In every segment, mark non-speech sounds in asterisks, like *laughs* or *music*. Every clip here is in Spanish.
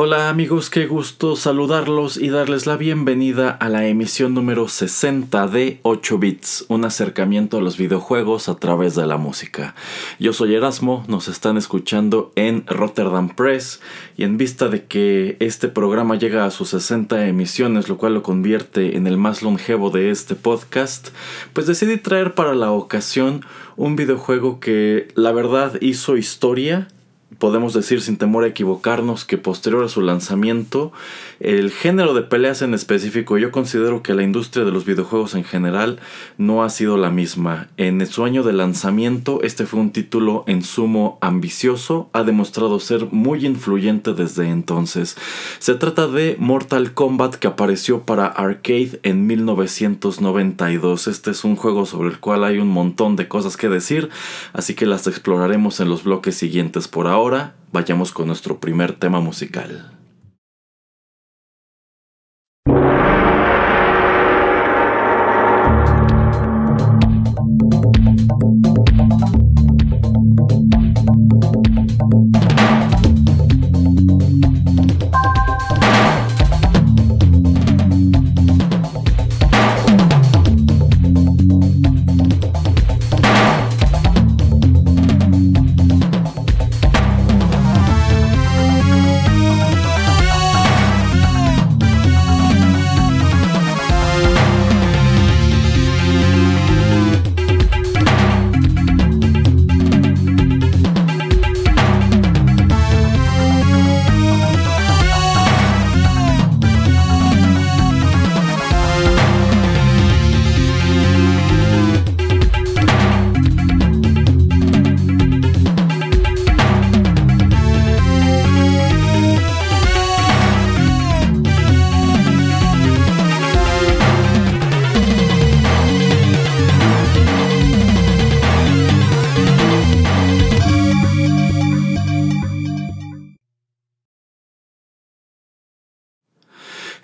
Hola amigos, qué gusto saludarlos y darles la bienvenida a la emisión número 60 de 8 bits, un acercamiento a los videojuegos a través de la música. Yo soy Erasmo, nos están escuchando en Rotterdam Press y en vista de que este programa llega a sus 60 emisiones, lo cual lo convierte en el más longevo de este podcast, pues decidí traer para la ocasión un videojuego que la verdad hizo historia podemos decir sin temor a equivocarnos que posterior a su lanzamiento, el género de peleas en específico, yo considero que la industria de los videojuegos en general no ha sido la misma. En su año de lanzamiento, este fue un título en sumo ambicioso, ha demostrado ser muy influyente desde entonces. Se trata de Mortal Kombat que apareció para arcade en 1992. Este es un juego sobre el cual hay un montón de cosas que decir, así que las exploraremos en los bloques siguientes por ahora ahora vayamos con nuestro primer tema musical.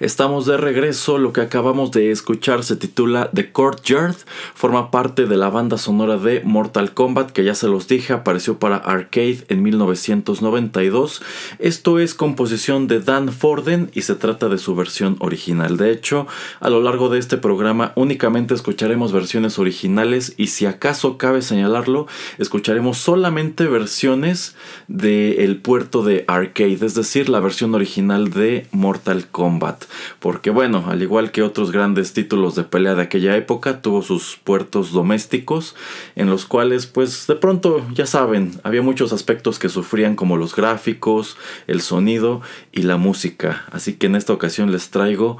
Estamos de regreso, lo que acabamos de escuchar se titula The Courtyard, forma parte de la banda sonora de Mortal Kombat que ya se los dije apareció para arcade en 1992. Esto es composición de Dan Forden y se trata de su versión original. De hecho, a lo largo de este programa únicamente escucharemos versiones originales y si acaso cabe señalarlo, escucharemos solamente versiones del puerto de arcade, es decir, la versión original de Mortal Kombat porque bueno, al igual que otros grandes títulos de pelea de aquella época, tuvo sus puertos domésticos en los cuales pues de pronto ya saben, había muchos aspectos que sufrían como los gráficos, el sonido y la música. Así que en esta ocasión les traigo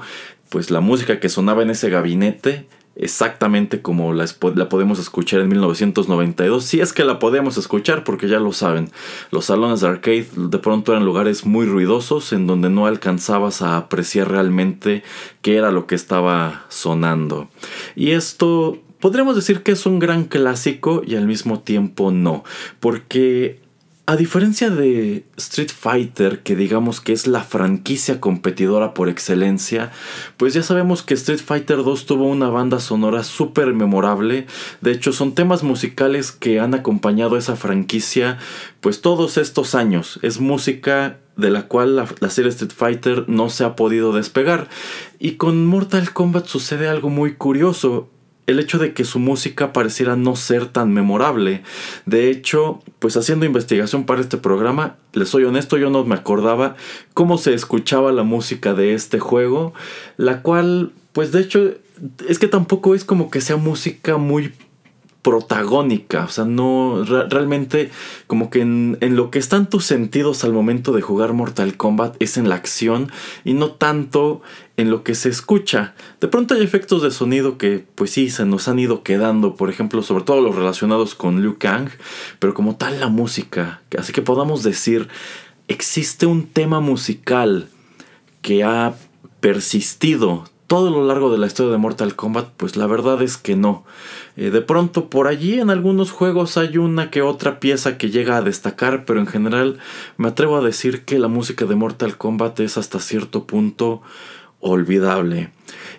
pues la música que sonaba en ese gabinete exactamente como la, la, podemos escuchar en 1992, si es que la podemos escuchar porque ya lo saben, los salones de arcade de pronto eran lugares muy ruidosos en donde no alcanzabas a apreciar realmente qué era lo que estaba sonando. Y esto podríamos decir que es un gran clásico y al mismo tiempo no, porque a diferencia de Street Fighter, que digamos que es la franquicia competidora por excelencia, pues ya sabemos que Street Fighter 2 tuvo una banda sonora súper memorable. De hecho, son temas musicales que han acompañado esa franquicia pues todos estos años. Es música de la cual la, serie Street Fighter no se ha podido despegar. Y con Mortal Kombat sucede algo muy curioso el hecho de que su música pareciera no ser tan memorable. De hecho, pues haciendo investigación para este programa, les soy honesto, yo no me acordaba cómo se escuchaba la música de este juego, la cual, pues de hecho, es que tampoco es como que sea música muy protagónica, o sea, no realmente como que en, lo que están tus sentidos al momento de jugar Mortal Kombat es en la acción y no tanto en lo que se escucha. De pronto hay efectos de sonido que pues sí se nos han ido quedando, por ejemplo, sobre todo los relacionados con Liu Kang, pero como tal la música, así que podamos decir, existe un tema musical que ha persistido todo lo largo de la historia de Mortal Kombat, pues la verdad es que no. Eh, de pronto por allí en algunos juegos hay una que otra pieza que llega a destacar, pero en general me atrevo a decir que la música de Mortal Kombat es hasta cierto punto olvidable.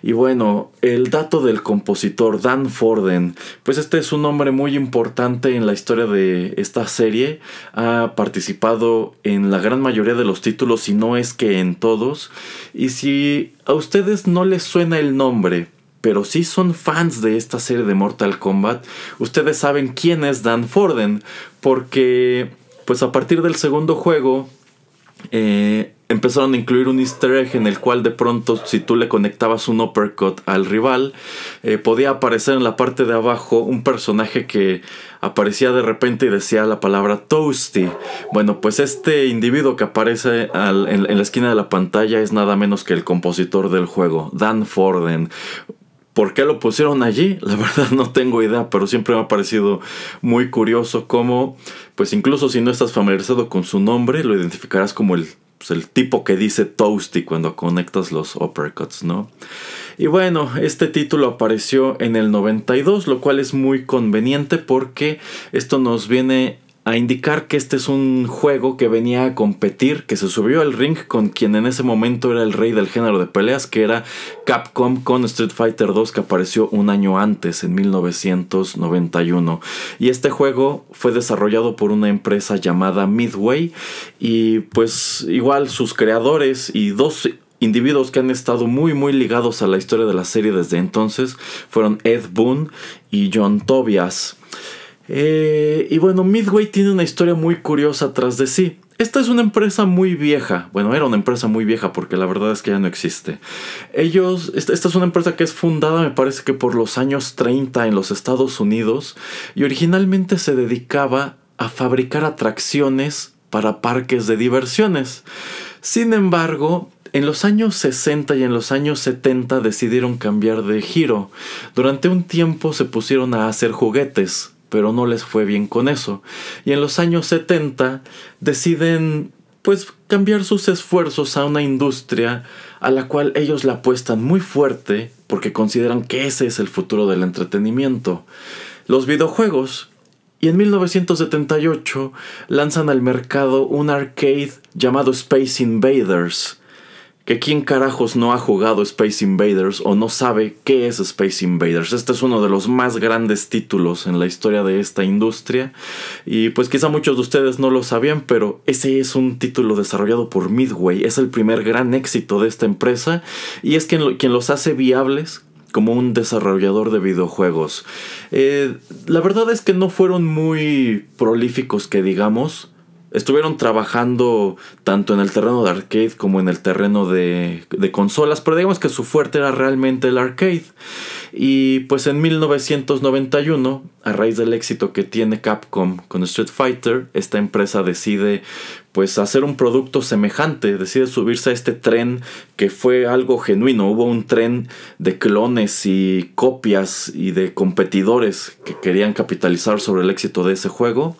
Y bueno, el dato del compositor Dan Forden, pues este es un nombre muy importante en la historia de esta serie, ha participado en la gran mayoría de los títulos, si no es que en todos, y si a ustedes no les suena el nombre, pero si son fans de esta serie de Mortal Kombat, ustedes saben quién es Dan Forden, porque pues a partir del segundo juego, eh, empezaron a incluir un easter egg en el cual de pronto si tú le conectabas un uppercut al rival, eh, podía aparecer en la parte de abajo un personaje que aparecía de repente y decía la palabra Toasty. Bueno, pues este individuo que aparece en, en la esquina de la pantalla es nada menos que el compositor del juego, Dan Forden. ¿Por qué lo pusieron allí? La *laughs* verdad no tengo idea, pero siempre me ha parecido muy curioso cómo, pues incluso si no estás familiarizado con su nombre, lo identificarás como el pues, el tipo que dice Toasty cuando conectas los uppercuts, ¿no? Y bueno, este título apareció en el 92, lo cual es muy conveniente porque esto nos viene a indicar que este es un juego que venía a competir, que se subió al ring con quien en ese momento era el rey del género de peleas, que era Capcom con Street Fighter 2 que apareció un año antes, en 1991. Y este juego fue desarrollado por una empresa llamada Midway y pues igual sus creadores y dos individuos que han estado muy muy ligados a la historia de la serie desde entonces fueron Ed Boon y John Tobias. Eh, y bueno, Midway tiene una historia muy curiosa tras de sí. Esta es una empresa muy vieja. Bueno, era una empresa muy vieja porque la verdad es que ya no existe. Ellos, esta, esta, es una empresa que es fundada, me parece que por los años 30 en los Estados Unidos y originalmente se dedicaba a fabricar atracciones para parques de diversiones. Sin embargo, en los años 60 y en los años 70 decidieron cambiar de giro. Durante un tiempo se pusieron a hacer juguetes pero no les fue bien con eso. Y en los años 70 deciden pues cambiar sus esfuerzos a una industria a la cual ellos la apuestan muy fuerte porque consideran que ese es el futuro del entretenimiento. Los videojuegos. Y en 1978 lanzan al mercado un arcade llamado Space Invaders, que quién carajos no ha jugado Space Invaders o no sabe qué es Space Invaders. Este es uno de los más grandes títulos en la historia de esta industria y pues quizá muchos de ustedes no lo sabían, pero ese es un título desarrollado por Midway, es el primer gran éxito de esta empresa y es quien, los hace viables como un desarrollador de videojuegos. Eh, la verdad es que no fueron muy prolíficos que digamos, estuvieron trabajando tanto en el terreno de arcade como en el terreno de, consolas, pero digamos que su fuerte era realmente el arcade. Y pues en 1991, a raíz del éxito que tiene Capcom con Street Fighter, esta empresa decide pues hacer un producto semejante, decide subirse a este tren que fue algo genuino, hubo un tren de clones y copias y de competidores que querían capitalizar sobre el éxito de ese juego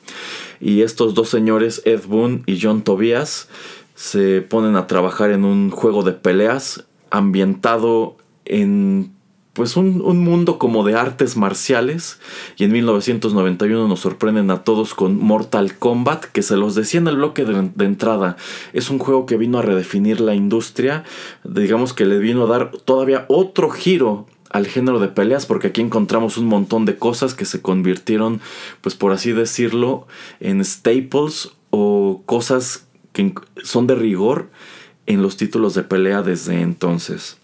y estos dos señores, Ed Boon y John Tobias, se ponen a trabajar en un juego de peleas ambientado en pues un, mundo como de artes marciales y en 1991 nos sorprenden a todos con Mortal Kombat que se los decía en el bloque de, de, entrada. Es un juego que vino a redefinir la industria digamos que le vino a dar todavía otro giro al género de peleas porque aquí encontramos un montón de cosas que se convirtieron pues por así decirlo en staples o cosas que son de rigor en los títulos de pelea desde entonces.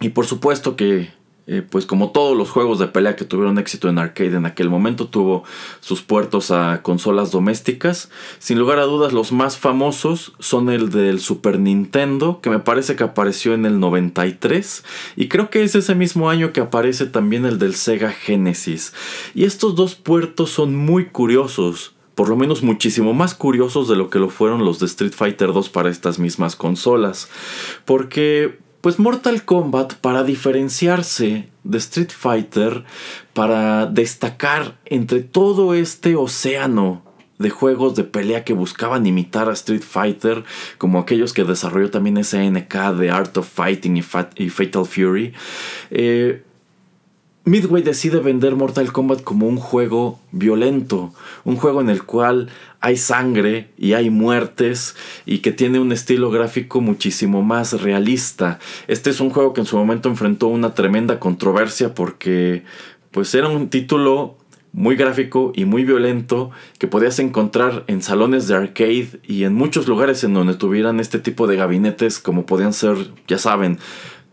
Y por supuesto que eh, pues como todos los juegos de pelea que tuvieron éxito en arcade en aquel momento, tuvo sus puertos a consolas domésticas. Sin lugar a dudas, los más famosos son el del Super Nintendo, que me parece que apareció en el 93, y creo que es ese mismo año que aparece también el del Sega Genesis. Y estos dos puertos son muy curiosos por lo menos muchísimo más curiosos de lo que lo fueron los de Street Fighter 2 para estas mismas consolas. Porque pues Mortal Kombat, para diferenciarse de Street Fighter, para destacar entre todo este océano de juegos de pelea que buscaban imitar a Street Fighter, como aquellos que desarrolló también SNK de Art of Fighting y, Fatal Fury. Eh, Midway decide vender Mortal Kombat como un juego violento, un juego en el cual hay sangre y hay muertes y que tiene un estilo gráfico muchísimo más realista. Este es un juego que en su momento enfrentó una tremenda controversia porque pues era un título muy gráfico y muy violento que podías encontrar en salones de arcade y en muchos lugares en donde tuvieran este tipo de gabinetes como podían ser, ya saben,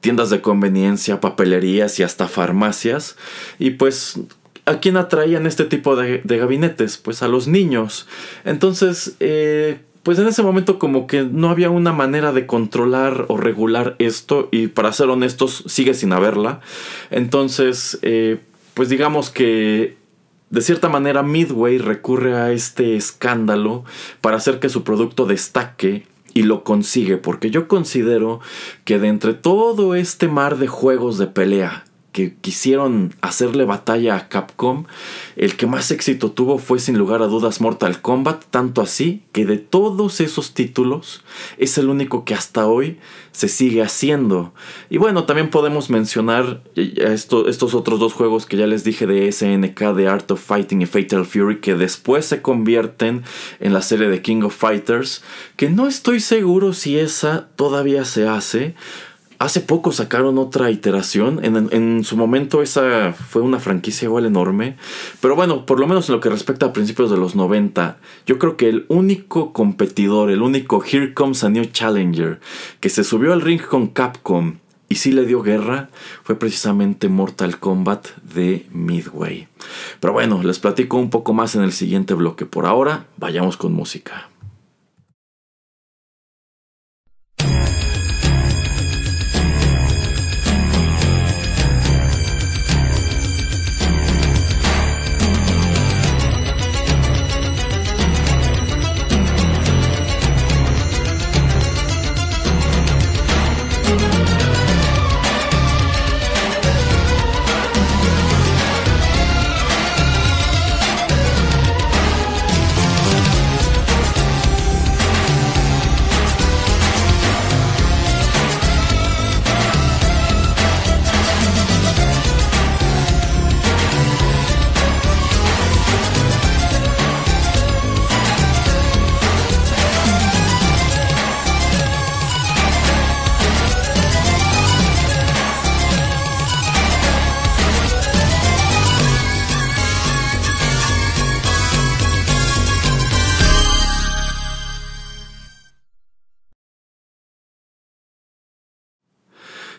tiendas de conveniencia, papelerías y hasta farmacias. Y pues ¿A quién atraían este tipo de, gabinetes? Pues a los niños. Entonces, eh, pues en ese momento como que no había una manera de controlar o regular esto y para ser honestos sigue sin haberla. Entonces, eh, pues digamos que de cierta manera, Midway recurre a este escándalo para hacer que su producto destaque y lo consigue, porque yo considero que de entre todo este mar de juegos de pelea que quisieron hacerle batalla a Capcom, el que más éxito tuvo fue sin lugar a dudas Mortal Kombat, tanto así que de todos esos títulos es el único que hasta hoy se sigue haciendo. Y bueno, también podemos mencionar estos otros dos juegos que ya les dije de SNK, de Art of Fighting y Fatal Fury, que después se convierten en la serie de King of Fighters, que no estoy seguro si esa todavía se hace Hace poco sacaron otra iteración. En, su momento esa fue una franquicia igual enorme. Pero bueno, por lo menos en lo que respecta a principios de los 90, yo creo que el único competidor, el único Here Comes a New Challenger que se subió al ring con Capcom y sí le dio guerra fue precisamente Mortal Kombat de Midway. Pero bueno, les platico un poco más en el siguiente bloque. Por ahora, vayamos con música.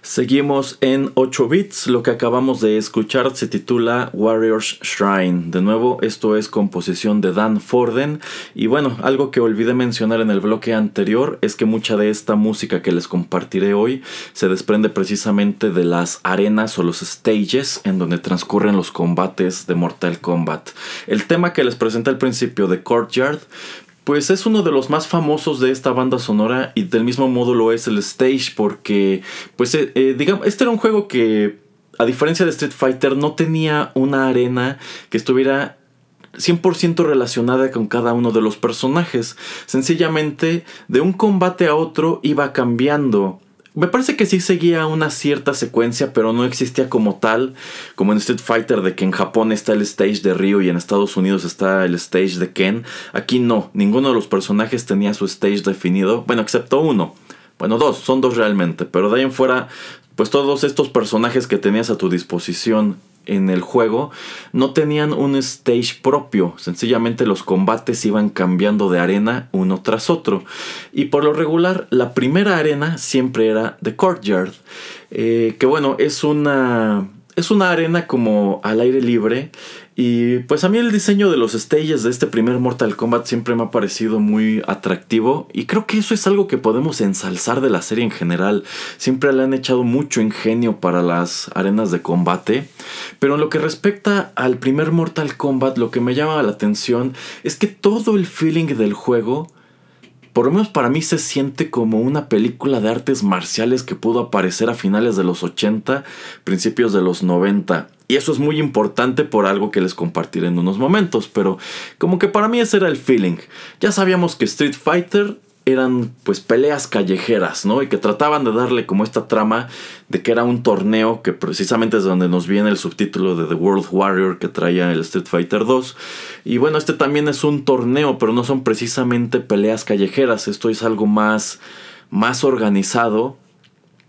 Seguimos en 8 bits, lo que acabamos de escuchar se titula Warriors Shrine. De nuevo, esto es composición de Dan Forden. Y bueno, algo que olvidé mencionar en el bloque anterior es que mucha de esta música que les compartiré hoy se desprende precisamente de las arenas o los stages en donde transcurren los combates de Mortal Kombat. El tema que les presenté al principio de Courtyard pues es uno de los más famosos de esta banda sonora y del mismo modo lo es el stage porque, pues, eh, eh, digamos, este era un juego que, a diferencia de Street Fighter, no tenía una arena que estuviera 100% relacionada con cada uno de los personajes. Sencillamente, de un combate a otro iba cambiando me parece que sí seguía una cierta secuencia, pero no existía como tal, como en Street Fighter, de que en Japón está el stage de Ryu y en Estados Unidos está el stage de Ken. Aquí no, ninguno de los personajes tenía su stage definido, bueno, excepto uno. Bueno, dos, son dos realmente, pero de ahí en fuera, pues todos estos personajes que tenías a tu disposición en el juego no tenían un stage propio, sencillamente los combates iban cambiando de arena uno tras otro. Y por lo regular, la primera arena siempre era The Courtyard, eh, que bueno, es una, es una arena como al aire libre y pues a mí el diseño de los stages de este primer Mortal Kombat siempre me ha parecido muy atractivo y creo que eso es algo que podemos ensalzar de la serie en general. Siempre le han echado mucho ingenio para las arenas de combate. Pero en lo que respecta al primer Mortal Kombat, lo que me llama la atención es que todo el feeling del juego por lo menos para mí se siente como una película de artes marciales que pudo aparecer a finales de los 80, principios de los 90. Y eso es muy importante por algo que les compartiré en unos momentos. Pero como que para mí ese era el feeling. Ya sabíamos que Street Fighter eran pues peleas callejeras, ¿no? Y que trataban de darle como esta trama de que era un torneo que precisamente es donde nos viene el subtítulo de The World Warrior que traía el Street Fighter 2. Y bueno, este también es un torneo, pero no son precisamente peleas callejeras, esto es algo más más organizado.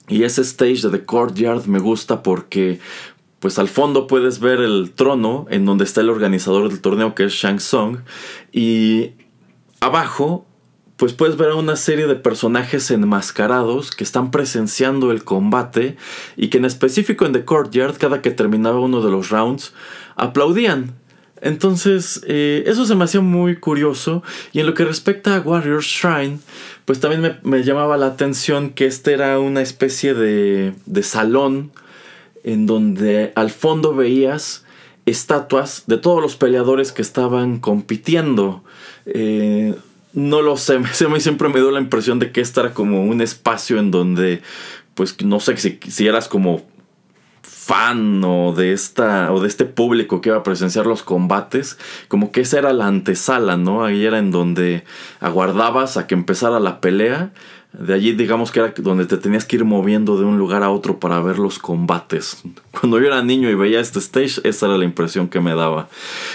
Y ese stage de The Courtyard me gusta porque pues al fondo puedes ver el trono en donde está el organizador del torneo que es Shang Tsung y abajo pues puedes ver a una serie de personajes enmascarados que están presenciando el combate y que en específico en The Courtyard, cada que terminaba uno de los rounds, aplaudían. Entonces, eh, eso se me hacía muy curioso. Y en lo que respecta a Warriors Shrine, pues también me, me llamaba la atención que este era una especie de, de salón en donde al fondo veías estatuas de todos los peleadores que estaban compitiendo. Eh, no lo sé, *laughs* a mí siempre me dio la impresión de que este era como un espacio en donde, pues no sé si, si eras como fan o de esta o de este público que iba a presenciar los combates, como que esa era la antesala, ¿no? Ahí era en donde aguardabas a que empezara la pelea. De allí digamos que era donde te tenías que ir moviendo de un lugar a otro para ver los combates. *laughs* Cuando yo era niño y veía este stage, esa era la impresión que me daba.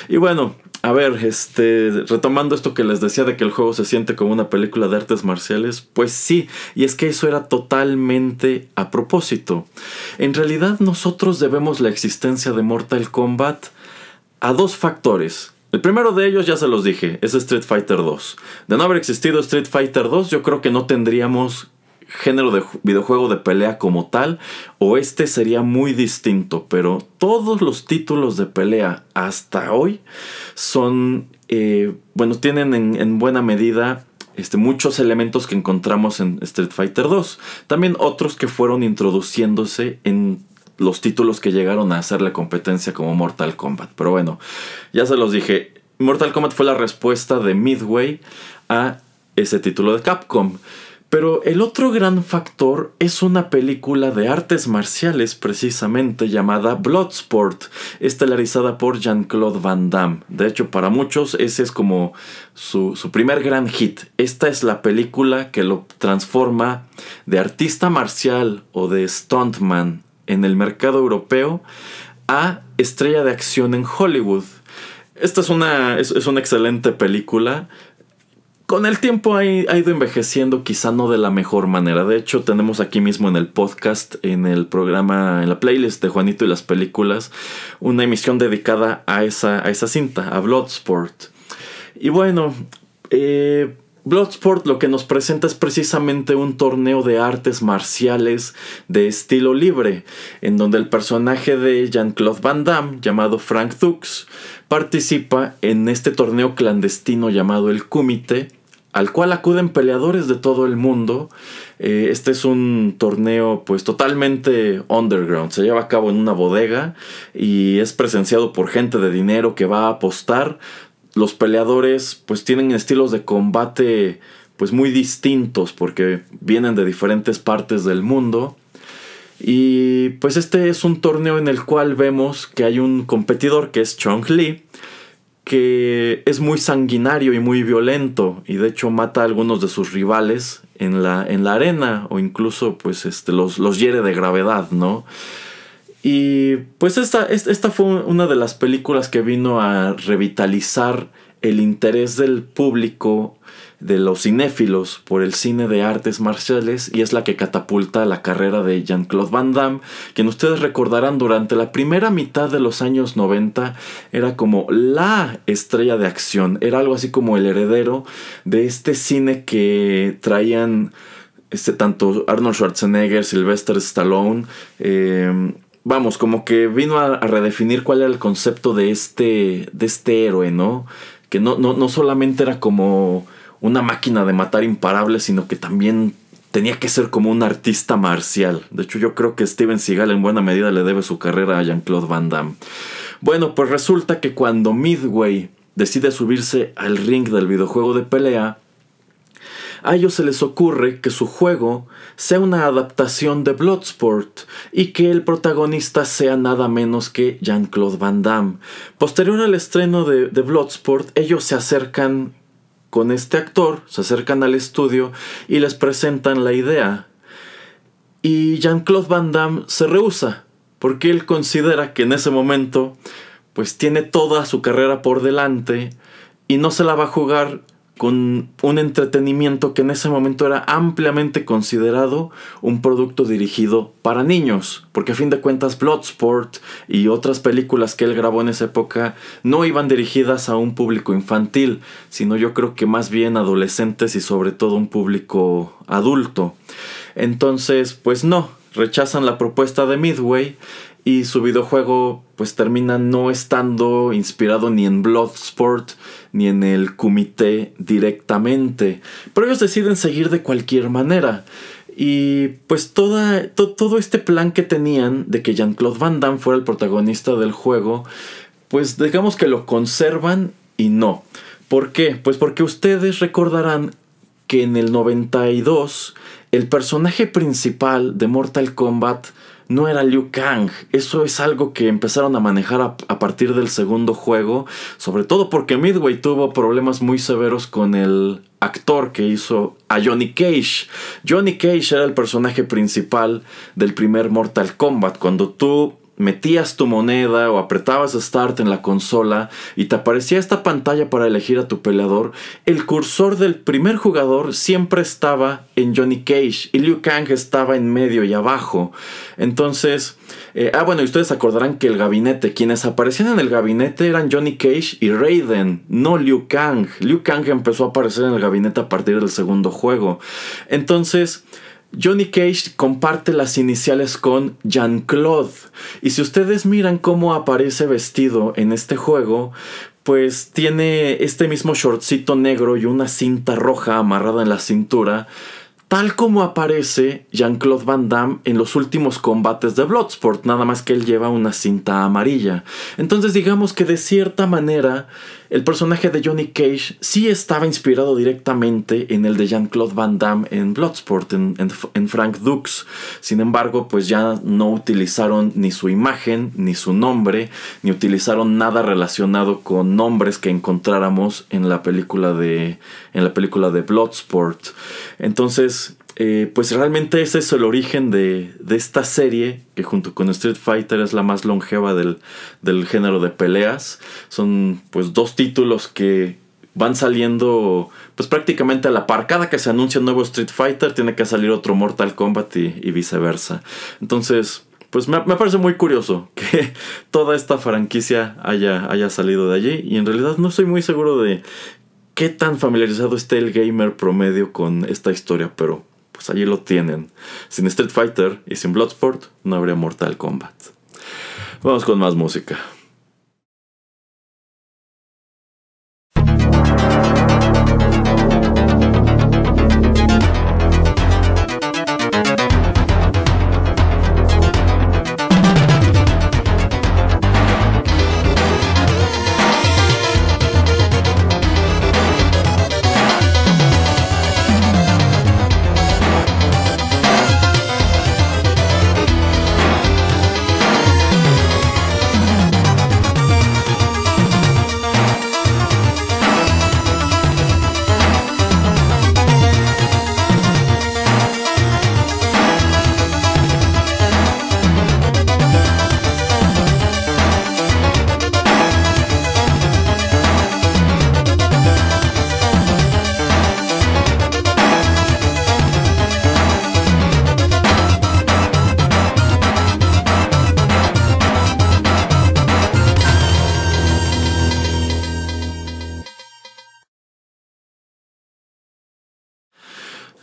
Y bueno, a ver, este, retomando esto que les decía de que el juego se siente como una película de artes marciales, pues sí, y es que eso era totalmente a propósito. En realidad nosotros debemos la existencia de Mortal Kombat a dos factores. El primero de ellos ya se los dije, es Street Fighter 2. De no haber existido Street Fighter 2, yo creo que no tendríamos género de videojuego de pelea como tal, o este sería muy distinto, pero todos los títulos de pelea hasta hoy son, eh, bueno, tienen en, buena medida este, muchos elementos que encontramos en Street Fighter 2. También otros que fueron introduciéndose en los títulos que llegaron a hacer la competencia como Mortal Kombat. Pero bueno, ya se los dije, Mortal Kombat fue la respuesta de Midway a ese título de Capcom. Pero el otro gran factor es una película de artes marciales precisamente llamada Bloodsport, estelarizada por Jean-Claude Van Damme. De hecho, para muchos ese es como su, su, primer gran hit. Esta es la película que lo transforma de artista marcial o de stuntman en el mercado europeo a estrella de acción en Hollywood. Esta es una, es, una excelente película con el tiempo ha, ido envejeciendo, quizá no de la mejor manera. De hecho, tenemos aquí mismo en el podcast, en el programa, en la playlist de Juanito y las películas, una emisión dedicada a esa, a esa cinta, a Bloodsport. Y bueno, eh, Bloodsport lo que nos presenta es precisamente un torneo de artes marciales de estilo libre, en donde el personaje de Jean-Claude Van Damme, llamado Frank Dux, participa en este torneo clandestino llamado el Kumite, al cual acuden peleadores de todo el mundo. Eh, este es un torneo pues totalmente underground, se lleva a cabo en una bodega y es presenciado por gente de dinero que va a apostar. Los peleadores pues tienen estilos de combate pues muy distintos porque vienen de diferentes partes del mundo. Y pues este es un torneo en el cual vemos que hay un competidor que es Chong Lee, que es muy sanguinario y muy violento y de hecho mata a algunos de sus rivales en la, en la arena o incluso pues este, los, los hiere de gravedad, ¿no? Y pues esta, esta fue una de las películas que vino a revitalizar el interés del público de los cinéfilos por el cine de artes marciales y es la que catapulta la carrera de Jean-Claude Van Damme, quien ustedes recordarán durante la primera mitad de los años 90 era como la estrella de acción, era algo así como el heredero de este cine que traían este, tanto Arnold Schwarzenegger, Sylvester Stallone, eh, vamos, como que vino a, redefinir cuál era el concepto de este, de este héroe, ¿no? Que no, no, no solamente era como una máquina de matar imparable, sino que también tenía que ser como un artista marcial. De hecho, yo creo que Steven Seagal en buena medida le debe su carrera a Jean-Claude Van Damme. Bueno, pues resulta que cuando Midway decide subirse al ring del videojuego de pelea, a ellos se les ocurre que su juego sea una adaptación de Bloodsport y que el protagonista sea nada menos que Jean-Claude Van Damme. Posterior al estreno de, Bloodsport, ellos se acercan con este actor, se acercan al estudio y les presentan la idea. Y Jean-Claude Van Damme se rehúsa, porque él considera que en ese momento pues tiene toda su carrera por delante y no se la va a jugar con un entretenimiento que en ese momento era ampliamente considerado un producto dirigido para niños, porque a fin de cuentas Bloodsport y otras películas que él grabó en esa época no iban dirigidas a un público infantil, sino yo creo que más bien adolescentes y sobre todo un público adulto. Entonces, pues no, rechazan la propuesta de Midway y su videojuego pues termina no estando inspirado ni en Bloodsport ni en el comité directamente. Pero ellos deciden seguir de cualquier manera. Y pues toda, todo este plan que tenían de que Jean-Claude Van Damme fuera el protagonista del juego, pues digamos que lo conservan y no. ¿Por qué? Pues porque ustedes recordarán que en el 92 el personaje principal de Mortal Kombat no era Liu Kang. Eso es algo que empezaron a manejar a, partir del segundo juego, sobre todo porque Midway tuvo problemas muy severos con el actor que hizo a Johnny Cage. Johnny Cage era el personaje principal del primer Mortal Kombat. Cuando tú metías tu moneda o apretabas Start en la consola y te aparecía esta pantalla para elegir a tu peleador, el cursor del primer jugador siempre estaba en Johnny Cage y Liu Kang estaba en medio y abajo. Entonces, eh, ah bueno, y ustedes acordarán que el gabinete, quienes aparecían en el gabinete eran Johnny Cage y Raiden, no Liu Kang. Liu Kang empezó a aparecer en el gabinete a partir del segundo juego. Entonces, Johnny Cage comparte las iniciales con Jean-Claude. Y si ustedes miran cómo aparece vestido en este juego, pues tiene este mismo shortcito negro y una cinta roja amarrada en la cintura tal como aparece Jean-Claude Van Damme en los últimos combates de Bloodsport, nada más que él lleva una cinta amarilla. Entonces digamos que de cierta manera el personaje de Johnny Cage sí estaba inspirado directamente en el de Jean-Claude Van Damme en Bloodsport, en, Frank Dux. Sin embargo, pues ya no utilizaron ni su imagen, ni su nombre, ni utilizaron nada relacionado con nombres que encontráramos en la película de, en la película de Bloodsport. Entonces, eh, pues realmente ese es el origen de, esta serie, que junto con Street Fighter es la más longeva del, género de peleas. Son pues dos títulos que van saliendo pues prácticamente a la par. Cada que se anuncia un nuevo Street Fighter tiene que salir otro Mortal Kombat y, viceversa. Entonces, pues me, parece muy curioso *laughs* que toda esta franquicia haya, haya salido de allí. Y en realidad no estoy muy seguro de qué tan familiarizado esté el gamer promedio con esta historia, pero pues allí lo tienen. Sin Street Fighter y sin Bloodsport no habría Mortal Kombat. Vamos con más música.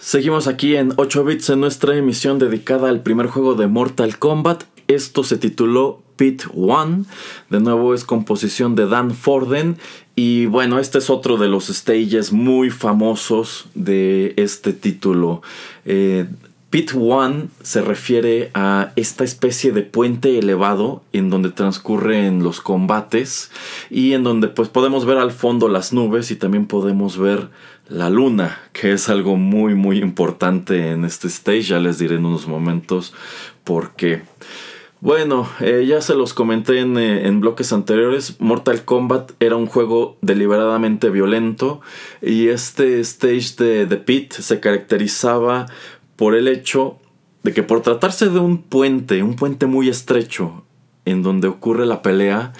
Seguimos aquí en 8 bits en nuestra emisión dedicada al primer juego de Mortal Kombat. Esto se tituló Pit One. De nuevo es composición de Dan Forden. Y bueno, este es otro de los stages muy famosos de este título. Eh, Pit One se refiere a esta especie de puente elevado en donde transcurren los combates y en donde pues podemos ver al fondo las nubes y también podemos ver la luna, que es algo muy muy importante en este stage, ya les diré en unos momentos por qué. Bueno, eh, ya se los comenté en, eh, en, bloques anteriores, Mortal Kombat era un juego deliberadamente violento y este stage de The Pit se caracterizaba por el hecho de que por tratarse de un puente, un puente muy estrecho en donde ocurre la pelea,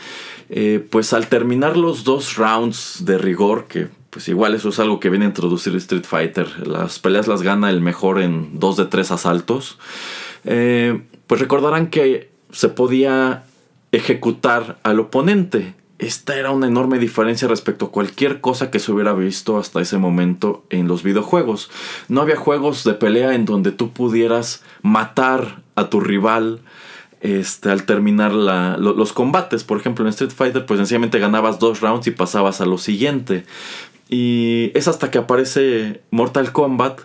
eh, pues al terminar los dos rounds de rigor, que pues igual eso es algo que viene a introducir Street Fighter, las peleas las gana el mejor en dos de tres asaltos, pues recordarán que se podía ejecutar al oponente. Esta era una enorme diferencia respecto a cualquier cosa que se hubiera visto hasta ese momento en los videojuegos. No había juegos de pelea en donde tú pudieras matar a tu rival este, al terminar los combates. Por ejemplo, en Street Fighter, pues sencillamente ganabas dos rounds y pasabas a lo siguiente. Y es hasta que aparece Mortal Kombat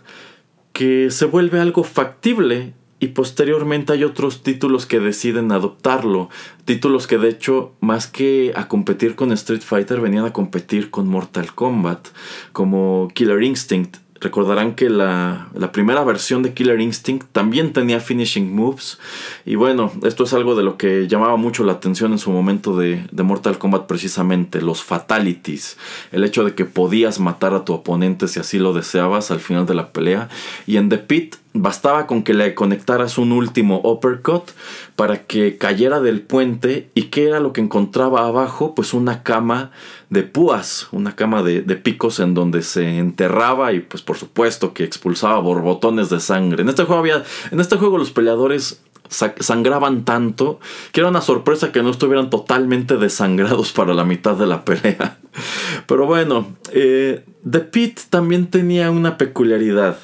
que se vuelve algo factible y posteriormente hay otros títulos que deciden adoptarlo. Títulos que de hecho, más que a competir con Street Fighter, venían a competir con Mortal Kombat, como Killer Instinct. Recordarán que la, primera versión de Killer Instinct también tenía finishing moves. Y bueno, esto es algo de lo que llamaba mucho la atención en su momento de, de, Mortal Kombat precisamente, los fatalities. El hecho de que podías matar a tu oponente si así lo deseabas al final de la pelea. Y en The Pit Bastaba con que le conectaras un último uppercut para que cayera del puente y que era lo que encontraba abajo, pues una cama de púas, una cama de, picos en donde se enterraba y pues por supuesto que expulsaba borbotones de sangre. En este juego había, en este juego los peleadores sangraban tanto que era una sorpresa que no estuvieran totalmente desangrados para la mitad de la pelea. *laughs* Pero bueno, eh, The Pit también tenía una peculiaridad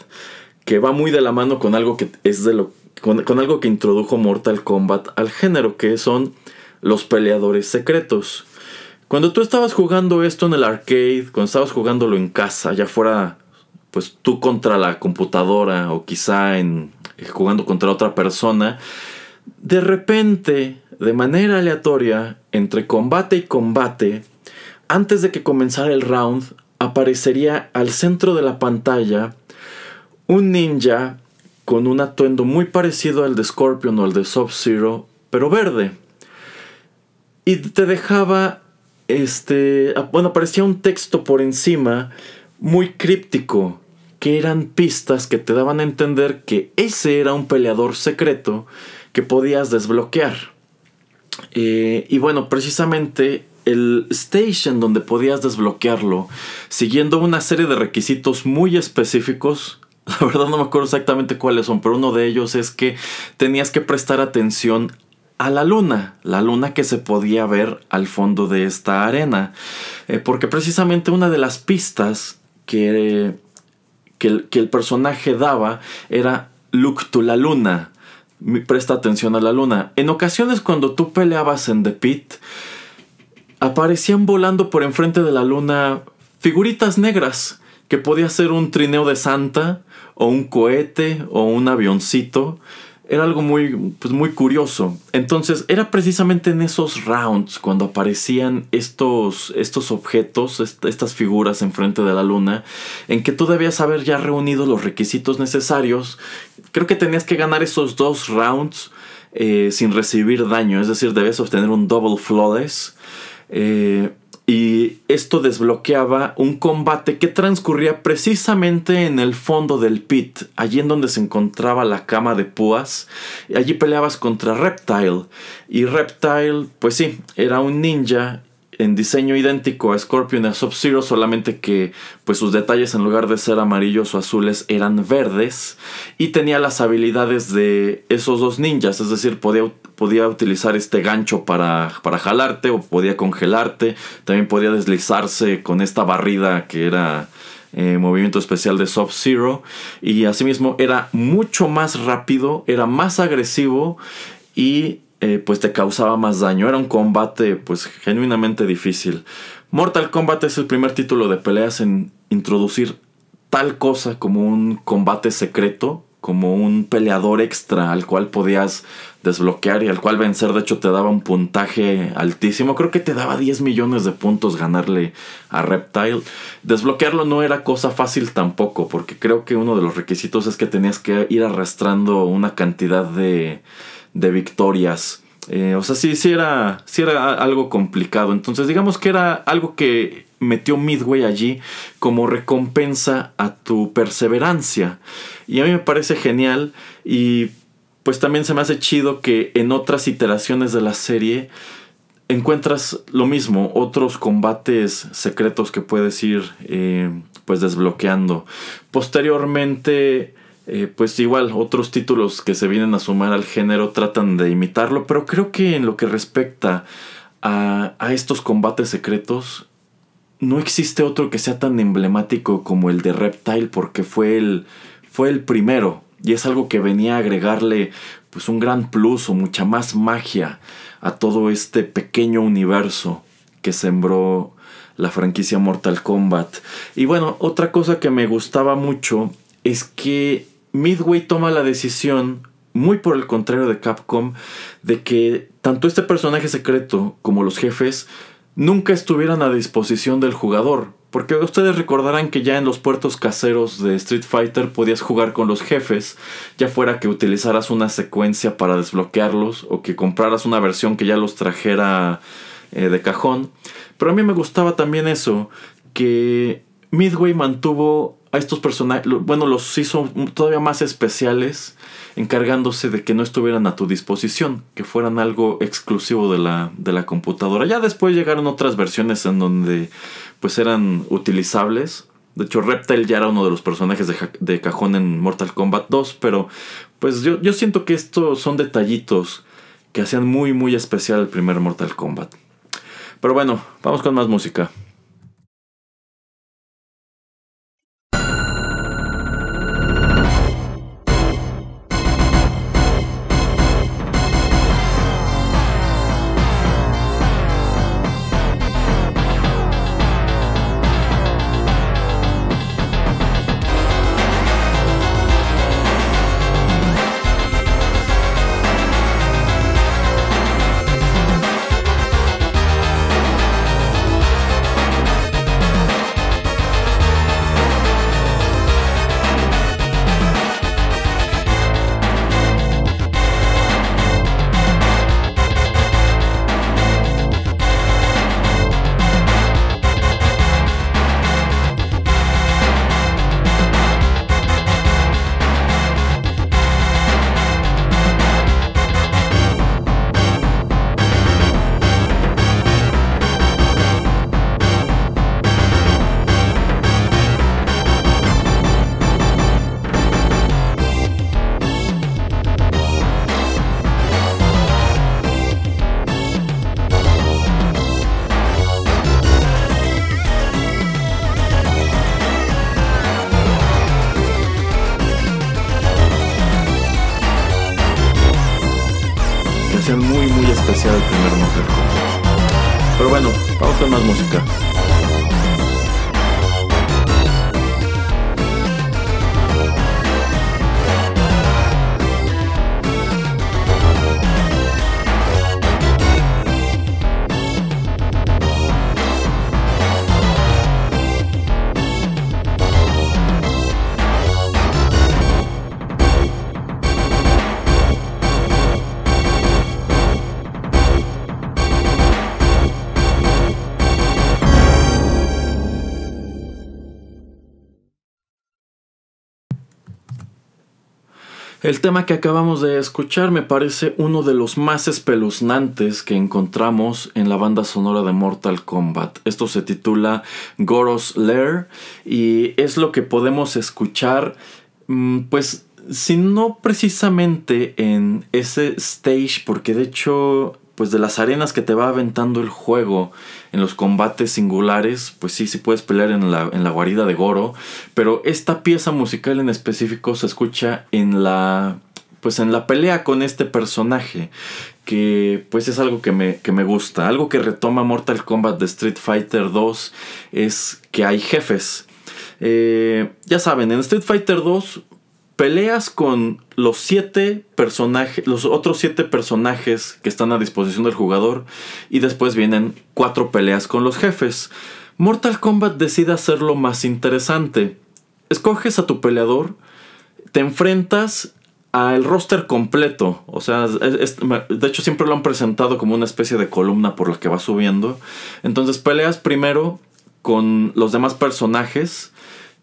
que va muy de la mano con algo que es de lo con, algo que introdujo Mortal Kombat al género, que son los peleadores secretos. Cuando tú estabas jugando esto en el arcade, cuando estabas jugándolo en casa, ya fuera pues tú contra la computadora o quizá eh, jugando contra otra persona, de repente, de manera aleatoria, entre combate y combate, antes de que comenzara el round, aparecería al centro de la pantalla un ninja con un atuendo muy parecido al de Scorpion o al de Sub-Zero, pero verde. Y te dejaba, este, ah, bueno, aparecía un texto por encima muy críptico, que eran pistas que te daban a entender que ese era un peleador secreto que podías desbloquear. Eh, y bueno, precisamente el station donde podías desbloquearlo, siguiendo una serie de requisitos muy específicos, *laughs* La verdad no me acuerdo exactamente cuáles son, pero uno de ellos es que tenías que prestar atención a la luna, la luna que se podía ver al fondo de esta arena. Eh, porque precisamente una de las pistas que, que, el, que el personaje daba era Look to la luna. Presta atención a la luna. En ocasiones cuando tú peleabas en The Pit, aparecían volando por enfrente de la luna figuritas negras que podía ser un trineo de Santa o un cohete o un avioncito. Era algo muy, pues muy curioso. Entonces era precisamente en esos rounds cuando aparecían estos, estos objetos, estas figuras enfrente de la luna, en que tú debías haber ya reunido los requisitos necesarios. Creo que tenías que ganar esos dos rounds eh, sin recibir daño, es decir, debes obtener un double flawless. Eh, y esto desbloqueaba un combate que transcurría precisamente en el fondo del pit, allí en donde se encontraba la cama de púas. Y allí peleabas contra Reptile. Y Reptile, pues sí, era un ninja en diseño idéntico a Scorpion y a Sub-Zero, solamente que pues sus detalles en lugar de ser amarillos o azules eran verdes y tenía las habilidades de esos dos ninjas, es decir, podía, podía utilizar este gancho para, para jalarte o podía congelarte, también podía deslizarse con esta barrida que era eh, movimiento especial de Sub-Zero y asimismo era mucho más rápido, era más agresivo y eh, pues te causaba más daño. Era un combate pues genuinamente difícil. Mortal Kombat es el primer título de peleas en introducir tal cosa como un combate secreto como un peleador extra al cual podías desbloquear y al cual vencer. De hecho, te daba un puntaje altísimo. Creo que te daba 10 millones de puntos ganarle a Reptile. Desbloquearlo no era cosa fácil tampoco, porque creo que uno de los requisitos es que tenías que ir arrastrando una cantidad de, de victorias. Eh, o sea, sí, sí era, sí era algo complicado. Entonces, digamos que era algo que metió Midway allí como recompensa a tu perseverancia. Y a mí me parece genial y pues también se me hace chido que en otras iteraciones de la serie encuentras lo mismo, otros combates secretos que puedes ir eh, pues desbloqueando. Posteriormente, eh, pues igual otros títulos que se vienen a sumar al género tratan de imitarlo, pero creo que en lo que respecta a, a estos combates secretos, no existe otro que sea tan emblemático como el de Reptile porque fue el, fue el primero y es algo que venía a agregarle pues un gran plus o mucha más magia a todo este pequeño universo que sembró la franquicia Mortal Kombat. Y bueno, otra cosa que me gustaba mucho es que Midway toma la decisión, muy por el contrario de Capcom, de que tanto este personaje secreto como los jefes nunca estuvieran a disposición del jugador. Porque ustedes recordarán que ya en los puertos caseros de Street Fighter podías jugar con los jefes, ya fuera que utilizaras una secuencia para desbloquearlos o que compraras una versión que ya los trajera eh, de cajón. Pero a mí me gustaba también eso, que Midway mantuvo a estos personajes, bueno, los hizo todavía más especiales encargándose de que no estuvieran a tu disposición, que fueran algo exclusivo de la, de la computadora. Ya después llegaron otras versiones en donde pues eran utilizables. De hecho, Reptile ya era uno de los personajes de, cajón en Mortal Kombat 2, pero pues yo, yo siento que estos son detallitos que hacían muy muy especial el primer Mortal Kombat. Pero bueno, vamos con más música. El tema que acabamos de escuchar me parece uno de los más espeluznantes que encontramos en la banda sonora de Mortal Kombat. Esto se titula Goros Lair y es lo que podemos escuchar mm, pues si no precisamente en ese stage porque de hecho pues de las arenas que te va aventando el juego en los combates singulares, pues sí, sí puedes pelear en la, en la guarida de Goro, pero esta pieza musical en específico se escucha en la pues en la pelea con este personaje que pues es algo que me, que me gusta. Algo que retoma Mortal Kombat de Street Fighter 2 es que hay jefes. Eh, ya saben, en Street Fighter 2 peleas con los siete personajes, los otros siete personajes que están a disposición del jugador y después vienen cuatro peleas con los jefes. Mortal Kombat decide hacerlo más interesante. Escoges a tu peleador, te enfrentas al roster completo. O sea, de hecho siempre lo han presentado como una especie de columna por la que va subiendo. Entonces peleas primero con los demás personajes.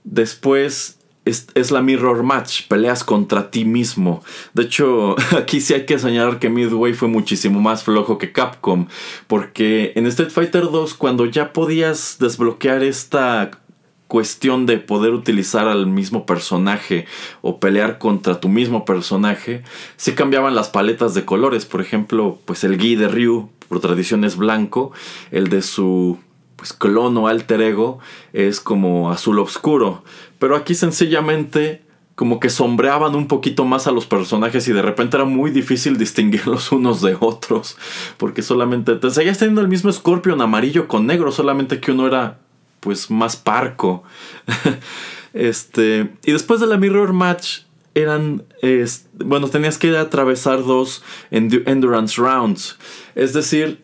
Después es, la mirror match, peleas contra ti mismo. De hecho, *laughs* aquí sí hay que señalar que Midway fue muchísimo más flojo que Capcom, porque en Street Fighter 2 cuando ya podías desbloquear esta cuestión de poder utilizar al mismo personaje o pelear contra tu mismo personaje, sí cambiaban las paletas de colores. Por ejemplo, pues el Gi de Ryu, por tradición es blanco, el de su pues clon o alter ego es como azul oscuro. Pero aquí sencillamente como que sombreaban un poquito más a los personajes y de repente era muy difícil distinguirlos *laughs* unos de otros. Porque solamente te seguías teniendo el mismo Scorpion amarillo con negro, solamente que uno era pues más parco. *laughs* este. Y después de la Mirror Match. Eran. bueno, tenías que atravesar dos Endurance Rounds. Es decir,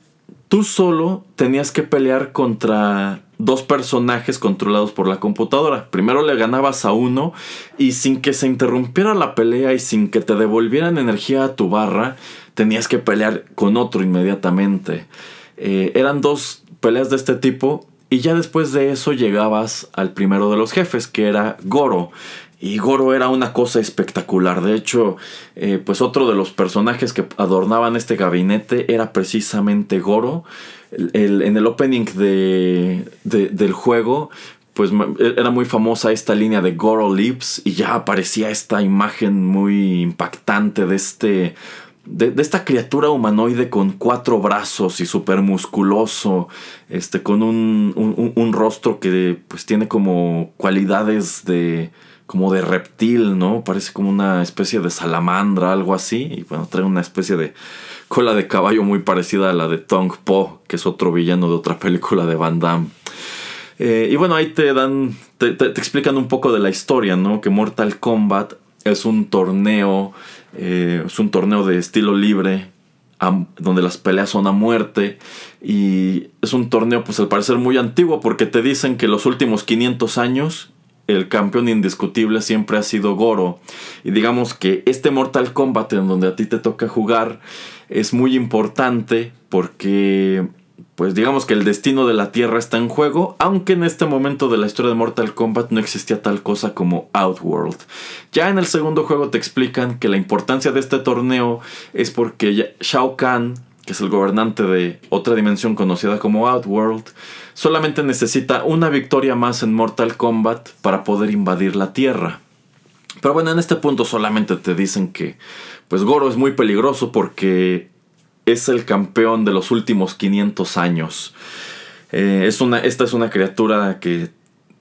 tú solo tenías que pelear contra dos personajes controlados por la computadora. Primero le ganabas a uno y sin que se interrumpiera la pelea y sin que te devolvieran energía a tu barra, tenías que pelear con otro inmediatamente. Eh, eran dos peleas de este tipo y ya después de eso llegabas al primero de los jefes, que era Goro. Y Goro era una cosa espectacular. De hecho, eh, pues otro de los personajes que adornaban este gabinete era precisamente Goro. en el opening de, del juego, pues era muy famosa esta línea de Goro Lips y ya aparecía esta imagen muy impactante de este de, esta criatura humanoide con cuatro brazos y súper musculoso, este, con un, un, un, rostro que pues tiene como cualidades de, como de reptil, ¿no? Parece como una especie de salamandra, algo así. Y bueno, trae una especie de cola de caballo muy parecida a la de Tong Po, que es otro villano de otra *laughs* película de Van Damme. Eh, y bueno, ahí te dan, te, te, explican un poco de la historia, ¿no? Que Mortal Kombat es un torneo, eh, es un torneo de estilo libre, donde las peleas son a muerte. Y es un torneo, pues al parecer muy antiguo, porque te dicen que los últimos 500 años el campeón indiscutible siempre ha sido Goro. Y digamos que este Mortal Kombat en donde a ti te toca jugar es muy importante porque pues digamos que el destino de la Tierra está en juego, aunque en este momento de la historia de Mortal Kombat no existía tal cosa como Outworld. Ya en el segundo juego te explican que la importancia de este torneo es porque Shao Kahn, que es el gobernante de otra dimensión conocida como Outworld, solamente necesita una victoria más en Mortal Kombat para poder invadir la Tierra. Pero bueno, en este punto solamente te dicen que pues Goro es muy peligroso porque es el campeón de los últimos 500 años. Eh, es una, esta es una criatura que